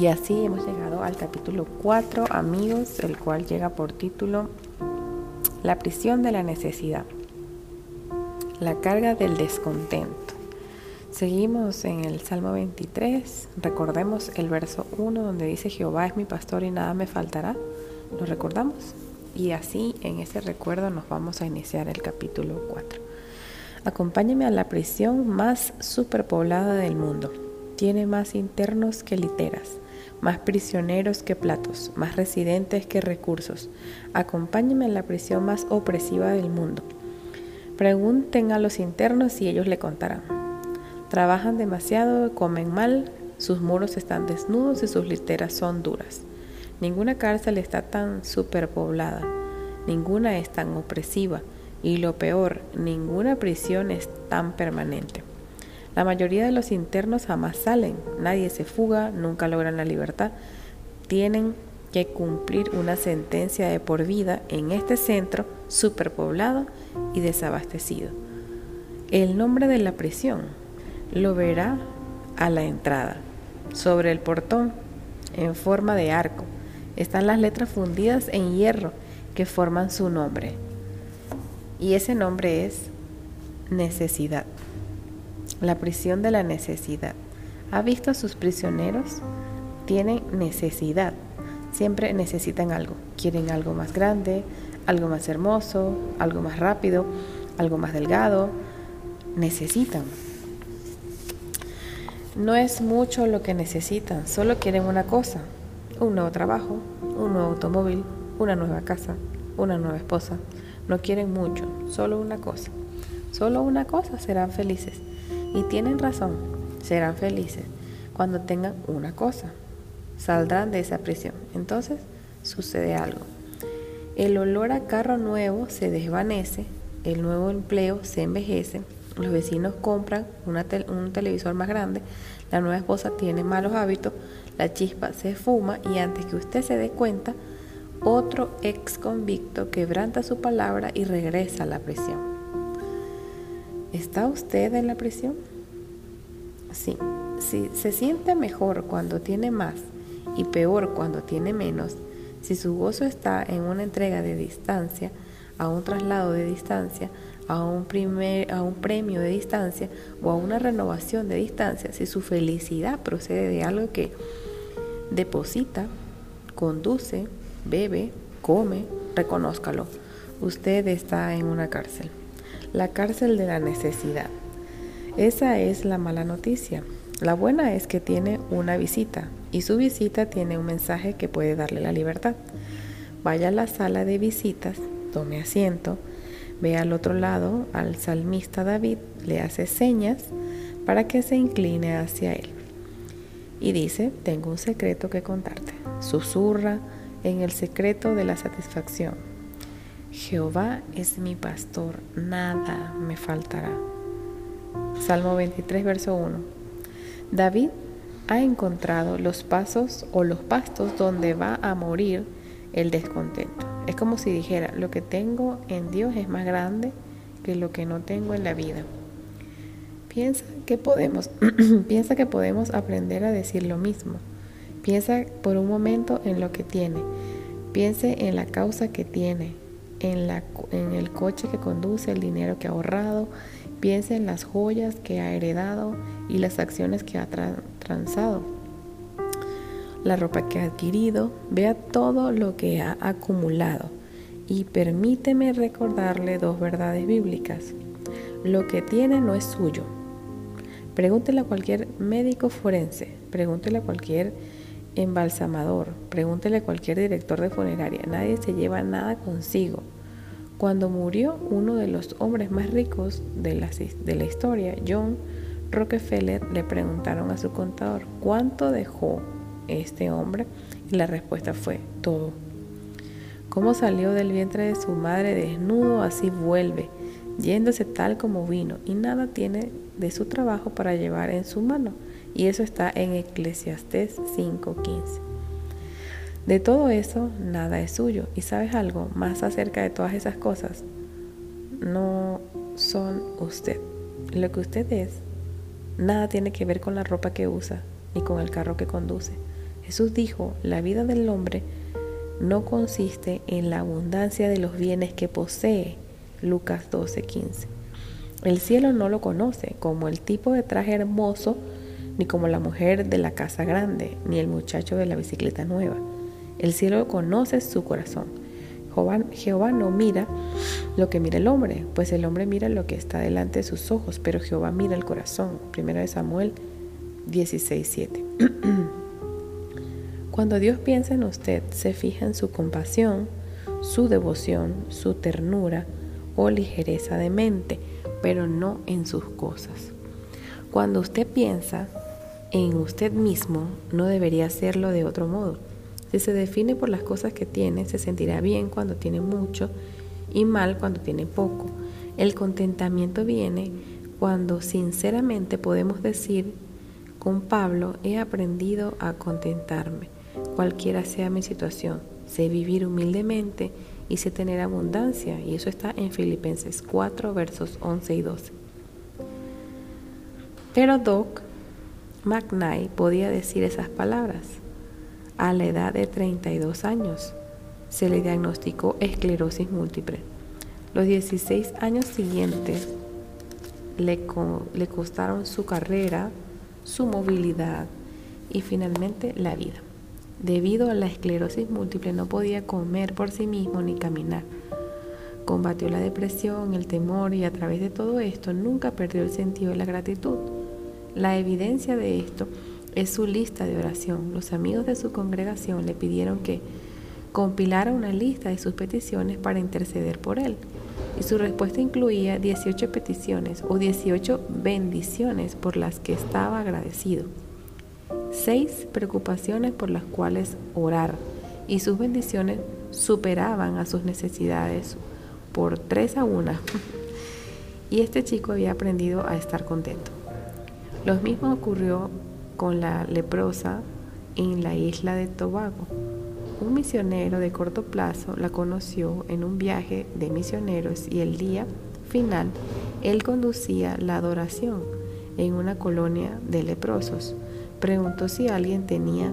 Y así hemos llegado al capítulo 4, amigos, el cual llega por título La prisión de la necesidad, la carga del descontento. Seguimos en el Salmo 23, recordemos el verso 1 donde dice Jehová es mi pastor y nada me faltará. ¿Lo recordamos? Y así en ese recuerdo nos vamos a iniciar el capítulo 4. Acompáñeme a la prisión más superpoblada del mundo. Tiene más internos que literas, más prisioneros que platos, más residentes que recursos. Acompáñeme a la prisión más opresiva del mundo. Pregunten a los internos y ellos le contarán. Trabajan demasiado, comen mal, sus muros están desnudos y sus literas son duras. Ninguna cárcel está tan superpoblada, ninguna es tan opresiva y lo peor, ninguna prisión es tan permanente. La mayoría de los internos jamás salen, nadie se fuga, nunca logran la libertad. Tienen que cumplir una sentencia de por vida en este centro superpoblado y desabastecido. El nombre de la prisión lo verá a la entrada. Sobre el portón, en forma de arco, están las letras fundidas en hierro que forman su nombre. Y ese nombre es necesidad. La prisión de la necesidad. ¿Ha visto a sus prisioneros? Tienen necesidad. Siempre necesitan algo. Quieren algo más grande, algo más hermoso, algo más rápido, algo más delgado. Necesitan. No es mucho lo que necesitan, solo quieren una cosa, un nuevo trabajo, un nuevo automóvil, una nueva casa, una nueva esposa. No quieren mucho, solo una cosa. Solo una cosa serán felices. Y tienen razón, serán felices cuando tengan una cosa. Saldrán de esa prisión. Entonces sucede algo. El olor a carro nuevo se desvanece, el nuevo empleo se envejece, los vecinos compran un televisor más grande, la nueva esposa tiene malos hábitos, la chispa se fuma y antes que usted se dé cuenta, otro ex convicto quebranta su palabra y regresa a la prisión. ¿Está usted en la prisión? Sí, si se siente mejor cuando tiene más y peor cuando tiene menos, si su gozo está en una entrega de distancia, a un traslado de distancia, a un, primer, a un premio de distancia o a una renovación de distancia, si su felicidad procede de algo que deposita, conduce, bebe, come, reconózcalo. Usted está en una cárcel, la cárcel de la necesidad. Esa es la mala noticia. La buena es que tiene una visita y su visita tiene un mensaje que puede darle la libertad. Vaya a la sala de visitas, tome asiento, ve al otro lado al salmista David, le hace señas para que se incline hacia él. Y dice, tengo un secreto que contarte. Susurra en el secreto de la satisfacción. Jehová es mi pastor, nada me faltará. Salmo 23, verso 1. David ha encontrado los pasos o los pastos donde va a morir el descontento. Es como si dijera, lo que tengo en Dios es más grande que lo que no tengo en la vida. Piensa que podemos, piensa que podemos aprender a decir lo mismo. Piensa por un momento en lo que tiene. Piense en la causa que tiene, en, el coche que conduce, el dinero que ha ahorrado. Piense en las joyas que ha heredado y las acciones que ha transado la ropa que ha adquirido, vea todo lo que ha acumulado y permíteme recordarle dos verdades bíblicas. Lo que tiene no es suyo. Pregúntele a cualquier médico forense, pregúntele a cualquier embalsamador, pregúntele a cualquier director de funeraria. Nadie se lleva nada consigo. Cuando murió uno de los hombres más ricos de la, de la historia, John Rockefeller, le preguntaron a su contador, ¿cuánto dejó este hombre? Y la respuesta fue todo. Como salió del vientre de su madre desnudo, así vuelve, yéndose tal como vino, y nada tiene de su trabajo para llevar en su mano. Y eso está en Eclesiastés 5:15. De todo eso, nada es suyo. ¿Y sabes algo más acerca de todas esas cosas? No son usted. Lo que usted es, nada tiene que ver con la ropa que usa ni con el carro que conduce. Jesús dijo, la vida del hombre no consiste en la abundancia de los bienes que posee. Lucas 12:15. El cielo no lo conoce como el tipo de traje hermoso, ni como la mujer de la casa grande, ni el muchacho de la bicicleta nueva. El cielo conoce su corazón. Jehová, no mira lo que mira el hombre, pues el hombre mira lo que está delante de sus ojos, pero Jehová mira el corazón. Primero de Samuel 16:7. Cuando Dios piensa en usted, se fija en su compasión, su devoción, su ternura o ligereza de mente, pero no en sus cosas. Cuando usted piensa en usted mismo, no debería hacerlo de otro modo. Si se define por las cosas que tiene, se sentirá bien cuando tiene mucho y mal cuando tiene poco. El contentamiento viene cuando sinceramente podemos decir, con Pablo he aprendido a contentarme cualquiera sea mi situación. Sé vivir humildemente y sé tener abundancia. Y eso está en Filipenses 4, versos 11 y 12. Pero Doc McKnight podía decir esas palabras. A la edad de 32 años se le diagnosticó esclerosis múltiple. Los 16 años siguientes le, le costaron su carrera, su movilidad y finalmente la vida. Debido a la esclerosis múltiple no podía comer por sí mismo ni caminar. Combatió la depresión, el temor y a través de todo esto nunca perdió el sentido de la gratitud. La evidencia de esto es su lista de oración. Los amigos de su congregación le pidieron que compilara una lista de sus peticiones para interceder por él. Y su respuesta incluía 18 peticiones o 18 bendiciones por las que estaba agradecido seis preocupaciones por las cuales orar y sus bendiciones superaban a sus necesidades por tres a una. y este chico había aprendido a estar contento. Lo mismo ocurrió con la leprosa en la isla de Tobago. Un misionero de corto plazo la conoció en un viaje de misioneros y el día final él conducía la adoración en una colonia de leprosos. Preguntó si alguien tenía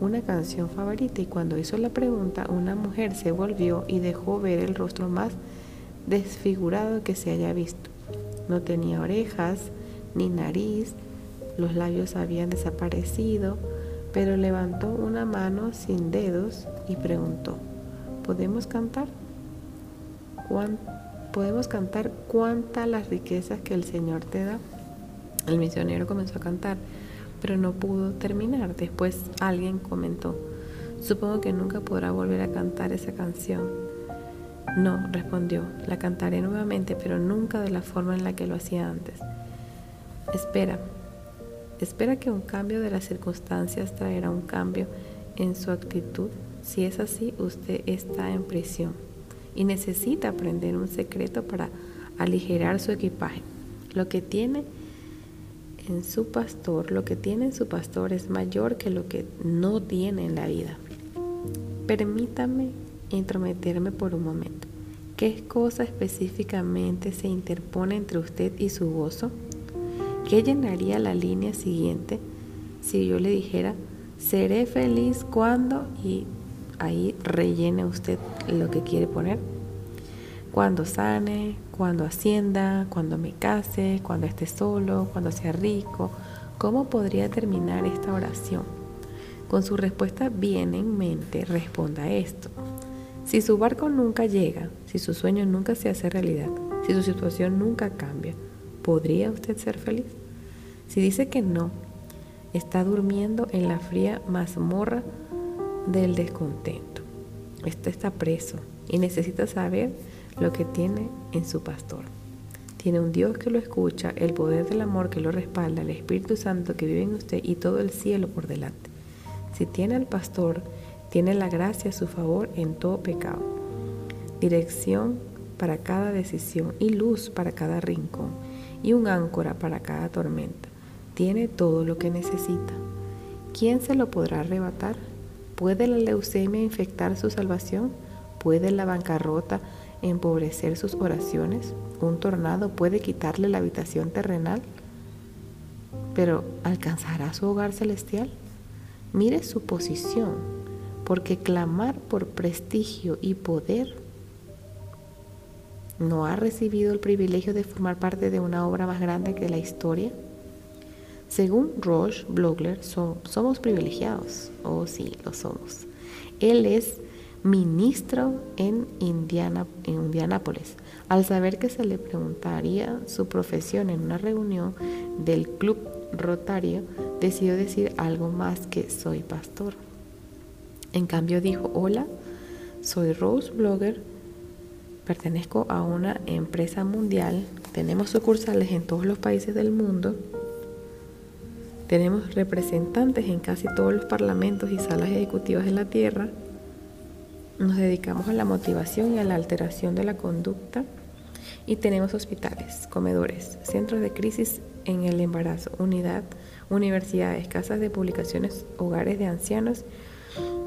una canción favorita y cuando hizo la pregunta una mujer se volvió y dejó ver el rostro más desfigurado que se haya visto. No tenía orejas ni nariz, los labios habían desaparecido, pero levantó una mano sin dedos y preguntó, ¿podemos cantar? ¿Podemos cantar cuántas las riquezas que el Señor te da? El misionero comenzó a cantar pero no pudo terminar. Después alguien comentó, supongo que nunca podrá volver a cantar esa canción. No, respondió, la cantaré nuevamente, pero nunca de la forma en la que lo hacía antes. Espera, espera que un cambio de las circunstancias traerá un cambio en su actitud. Si es así, usted está en prisión y necesita aprender un secreto para aligerar su equipaje. Lo que tiene en su pastor, lo que tiene en su pastor es mayor que lo que no tiene en la vida. Permítame intrometerme por un momento. ¿Qué cosa específicamente se interpone entre usted y su gozo? ¿Qué llenaría la línea siguiente si yo le dijera, seré feliz cuando y ahí rellene usted lo que quiere poner? Cuando sane, cuando ascienda, cuando me case, cuando esté solo, cuando sea rico. ¿Cómo podría terminar esta oración? Con su respuesta bien en mente, responda esto. Si su barco nunca llega, si su sueño nunca se hace realidad, si su situación nunca cambia, ¿podría usted ser feliz? Si dice que no, está durmiendo en la fría mazmorra del descontento. Usted está preso y necesita saber lo que tiene en su pastor. Tiene un Dios que lo escucha, el poder del amor que lo respalda, el Espíritu Santo que vive en usted y todo el cielo por delante. Si tiene al pastor, tiene la gracia a su favor en todo pecado. Dirección para cada decisión y luz para cada rincón y un áncora para cada tormenta. Tiene todo lo que necesita. ¿Quién se lo podrá arrebatar? ¿Puede la leucemia infectar su salvación? ¿Puede la bancarrota empobrecer sus oraciones. Un tornado puede quitarle la habitación terrenal, pero ¿alcanzará su hogar celestial? Mire su posición, porque clamar por prestigio y poder no ha recibido el privilegio de formar parte de una obra más grande que la historia. Según Roche Blogler, somos privilegiados. Oh, sí, lo somos. Él es ministro en, Indiana, en Indianápolis. Al saber que se le preguntaría su profesión en una reunión del club rotario, decidió decir algo más que soy pastor. En cambio dijo, hola, soy Rose Blogger, pertenezco a una empresa mundial, tenemos sucursales en todos los países del mundo, tenemos representantes en casi todos los parlamentos y salas ejecutivas de la Tierra, nos dedicamos a la motivación y a la alteración de la conducta y tenemos hospitales, comedores, centros de crisis en el embarazo, unidad, universidades, casas de publicaciones, hogares de ancianos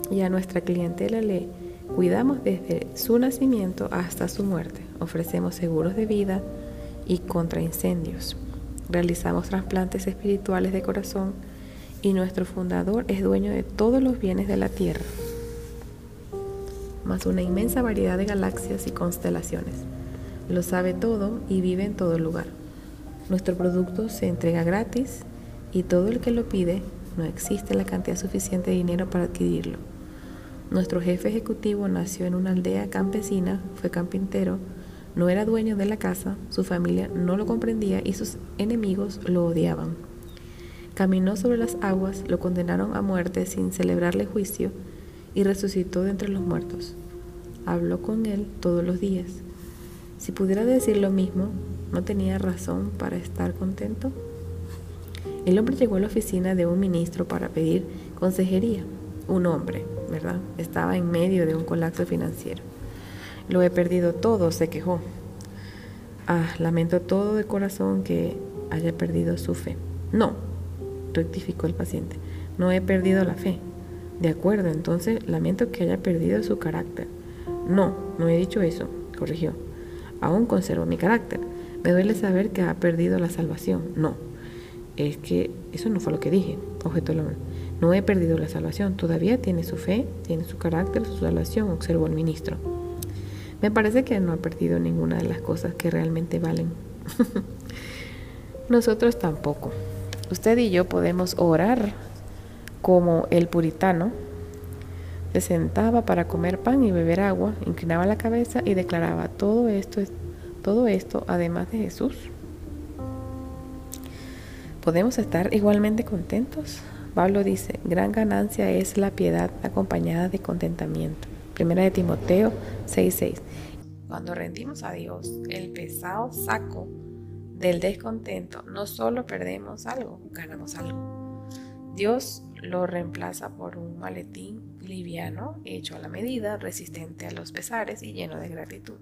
y a nuestra clientela le cuidamos desde su nacimiento hasta su muerte. Ofrecemos seguros de vida y contra incendios. Realizamos trasplantes espirituales de corazón y nuestro fundador es dueño de todos los bienes de la tierra más una inmensa variedad de galaxias y constelaciones. Lo sabe todo y vive en todo lugar. Nuestro producto se entrega gratis y todo el que lo pide no existe la cantidad suficiente de dinero para adquirirlo. Nuestro jefe ejecutivo nació en una aldea campesina, fue carpintero, no era dueño de la casa, su familia no lo comprendía y sus enemigos lo odiaban. Caminó sobre las aguas, lo condenaron a muerte sin celebrarle juicio y resucitó de entre los muertos. Habló con él todos los días. Si pudiera decir lo mismo, ¿no tenía razón para estar contento? El hombre llegó a la oficina de un ministro para pedir consejería. Un hombre, ¿verdad? Estaba en medio de un colapso financiero. Lo he perdido todo, se quejó. Ah, lamento todo de corazón que haya perdido su fe. No, rectificó el paciente, no he perdido la fe. De acuerdo, entonces lamento que haya perdido su carácter. No, no he dicho eso, corrigió. Aún conservo mi carácter. Me duele saber que ha perdido la salvación. No, es que eso no fue lo que dije, objetó el hombre. No he perdido la salvación, todavía tiene su fe, tiene su carácter, su salvación, observó el ministro. Me parece que no ha perdido ninguna de las cosas que realmente valen. Nosotros tampoco. Usted y yo podemos orar como el puritano, se sentaba para comer pan y beber agua, inclinaba la cabeza y declaraba, todo esto es todo esto además de Jesús. ¿Podemos estar igualmente contentos? Pablo dice, gran ganancia es la piedad acompañada de contentamiento. Primera de Timoteo 6:6. Cuando rendimos a Dios el pesado saco del descontento, no solo perdemos algo, ganamos algo. Dios lo reemplaza por un maletín liviano, hecho a la medida, resistente a los pesares y lleno de gratitud.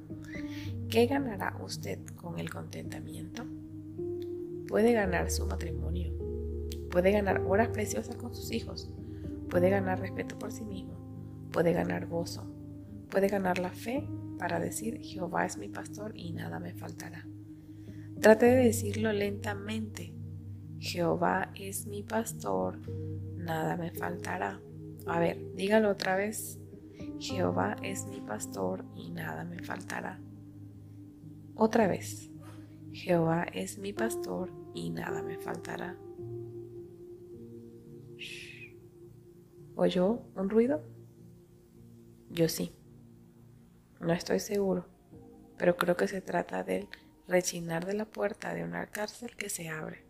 ¿Qué ganará usted con el contentamiento? Puede ganar su matrimonio, puede ganar horas preciosas con sus hijos, puede ganar respeto por sí mismo, puede ganar gozo, puede ganar la fe para decir Jehová es mi pastor y nada me faltará. Trate de decirlo lentamente. Jehová es mi pastor, nada me faltará. A ver, dígalo otra vez. Jehová es mi pastor y nada me faltará. Otra vez. Jehová es mi pastor y nada me faltará. ¿Oyó un ruido? Yo sí. No estoy seguro, pero creo que se trata del rechinar de la puerta de una cárcel que se abre.